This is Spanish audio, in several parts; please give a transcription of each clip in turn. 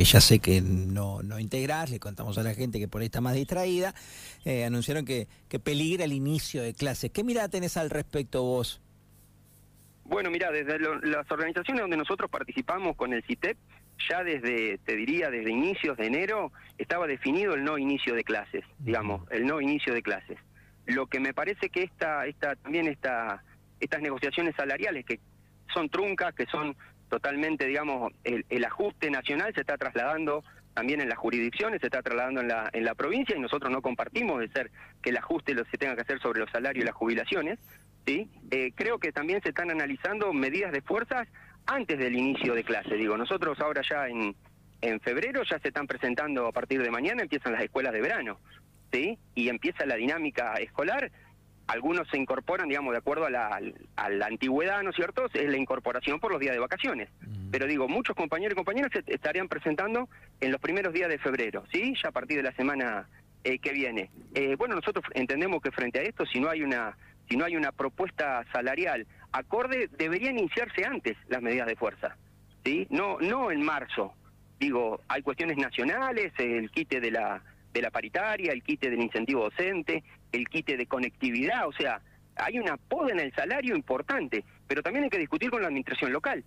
que ya sé que no, no integrás, le contamos a la gente que por ahí está más distraída, eh, anunciaron que, que peligra el inicio de clases. ¿Qué mirada tenés al respecto vos? Bueno, mira, desde las organizaciones donde nosotros participamos con el CITEP, ya desde, te diría, desde inicios de enero, estaba definido el no inicio de clases, digamos, el no inicio de clases. Lo que me parece que esta, esta, también esta, estas negociaciones salariales que son truncas, que son totalmente, digamos, el, ajuste nacional se está trasladando también en las jurisdicciones, se está trasladando en la, en la provincia y nosotros no compartimos de ser que el ajuste lo se tenga que hacer sobre los salarios y las jubilaciones. ¿sí? Eh, creo que también se están analizando medidas de fuerzas antes del inicio de clase. Digo, nosotros ahora ya en, en febrero ya se están presentando a partir de mañana, empiezan las escuelas de verano, ¿sí? Y empieza la dinámica escolar. Algunos se incorporan, digamos, de acuerdo a la, a la antigüedad, ¿no es cierto? Es la incorporación por los días de vacaciones. Mm. Pero digo, muchos compañeros y compañeras se estarían presentando en los primeros días de febrero, ¿sí? Ya a partir de la semana eh, que viene. Eh, bueno, nosotros entendemos que frente a esto, si no hay una si no hay una propuesta salarial acorde, deberían iniciarse antes las medidas de fuerza, ¿sí? No, no en marzo. Digo, hay cuestiones nacionales, el quite de la, de la paritaria, el quite del incentivo docente, el quite de conectividad, o sea, hay una poda en el salario importante, pero también hay que discutir con la administración local.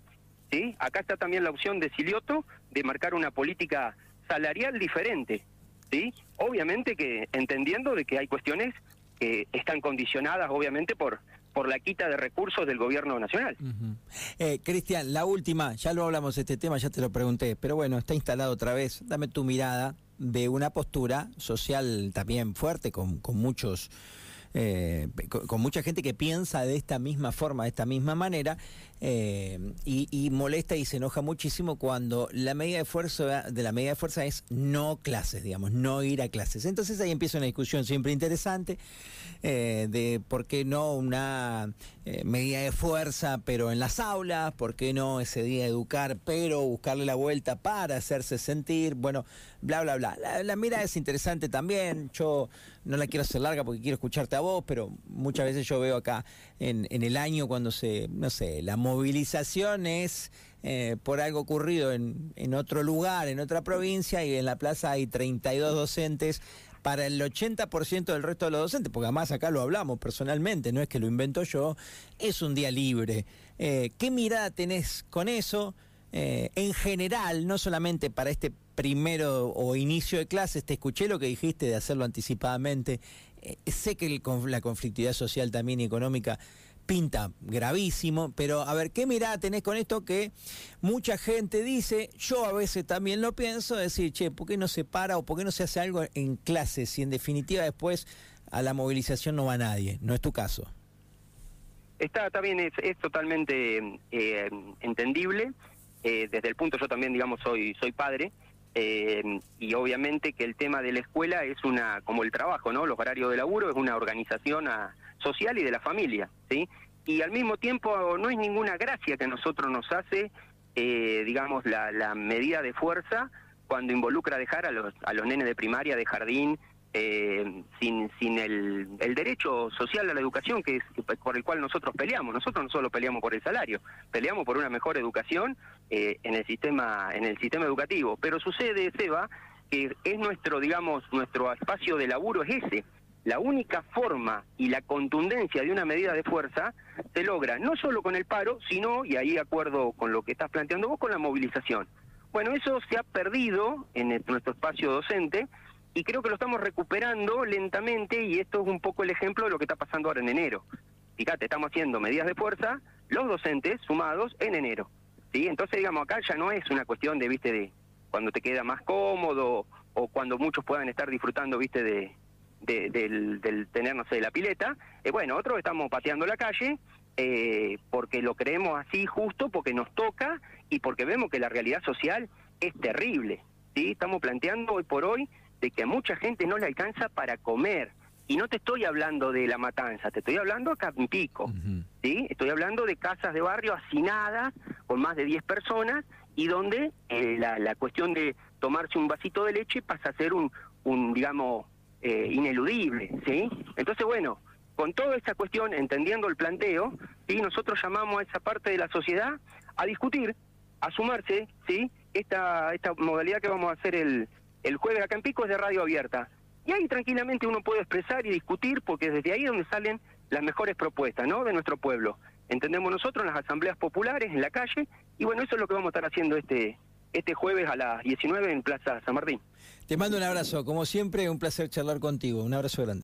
¿sí? Acá está también la opción de Silioto de marcar una política salarial diferente. ¿sí? Obviamente que entendiendo de que hay cuestiones que están condicionadas obviamente por por la quita de recursos del gobierno nacional. eh, Cristian, la última, ya lo hablamos este tema, ya te lo pregunté, pero bueno, está instalado otra vez. Dame tu mirada de una postura social también fuerte, con, con muchos eh, con, mucha gente que piensa de esta misma forma, de esta misma manera, eh, y, molesta y se enoja muchísimo cuando la medida de fuerza de la medida de fuerza es no clases, digamos, no ir a clases. Entonces ahí empieza una discusión siempre interesante eh, de por qué no una medida de fuerza, pero en las aulas, por qué no ese día educar, pero buscarle la vuelta para hacerse sentir, bueno, bla, bla, bla. La, la mirada es interesante también. Yo no la quiero hacer larga porque quiero escucharte a vos, pero muchas veces yo veo acá en, en el año cuando se, no sé, la movilización es eh, por algo ocurrido en, en otro lugar, en otra provincia, y en la plaza hay 32 docentes para el 80% del resto de los docentes, porque además acá lo hablamos personalmente, no es que lo invento yo, es un día libre. Eh, ¿Qué mirada tenés con eso? Eh, en general, no solamente para este primero o inicio de clases, te escuché lo que dijiste de hacerlo anticipadamente. Eh, sé que la conflictividad social también y económica pinta gravísimo, pero a ver, ¿qué mirada tenés con esto que mucha gente dice, yo a veces también lo pienso, decir, che, ¿por qué no se para o por qué no se hace algo en clases si en definitiva después a la movilización no va nadie? No es tu caso. Está, también es, es totalmente eh, entendible. Eh, desde el punto, yo también, digamos, soy, soy padre, eh, y obviamente que el tema de la escuela es una, como el trabajo, ¿no? Los horarios de laburo es una organización ah, social y de la familia, ¿sí? Y al mismo tiempo no es ninguna gracia que a nosotros nos hace, eh, digamos, la, la medida de fuerza cuando involucra dejar a los, a los nenes de primaria, de jardín, eh, sin, sin el, el, derecho social a la educación que es por el cual nosotros peleamos. Nosotros no solo peleamos por el salario, peleamos por una mejor educación eh, en el sistema en el sistema educativo. Pero sucede, Seba, que es nuestro, digamos, nuestro espacio de laburo es ese. La única forma y la contundencia de una medida de fuerza se logra no solo con el paro, sino, y ahí acuerdo con lo que estás planteando vos, con la movilización. Bueno, eso se ha perdido en nuestro espacio docente, y creo que lo estamos recuperando lentamente y esto es un poco el ejemplo de lo que está pasando ahora en enero. Fíjate, estamos haciendo medidas de fuerza, los docentes sumados en enero. ¿sí? Entonces, digamos, acá ya no es una cuestión de, viste, de cuando te queda más cómodo o cuando muchos puedan estar disfrutando, viste, de, del, del, tener, no sé, la pileta. Eh, bueno, otros estamos pateando la calle eh, porque lo creemos así justo, porque nos toca y porque vemos que la realidad social es terrible. ¿sí? Estamos planteando hoy por hoy de que a mucha gente no le alcanza para comer. Y no te estoy hablando de la matanza, te estoy hablando acá en Pico. ¿sí? Estoy hablando de casas de barrio hacinadas con más de 10 personas y donde eh, la, la, cuestión de tomarse un vasito de leche pasa a ser un, un digamos, eh, ineludible. ¿sí? Entonces, bueno, con toda esta cuestión, entendiendo el planteo, ¿sí? nosotros llamamos a esa parte de la sociedad a discutir, a sumarse, ¿sí? esta, esta modalidad que vamos a hacer el, el jueves acá en Pico es de radio abierta. Y ahí tranquilamente uno puede expresar y discutir porque desde ahí es donde salen las mejores propuestas ¿no? de nuestro pueblo. Entendemos nosotros en las asambleas populares, en la calle, y bueno, eso es lo que vamos a estar haciendo este, este jueves a las 19 en Plaza San Martín. Te mando un abrazo, como siempre, un placer charlar contigo. Un abrazo grande.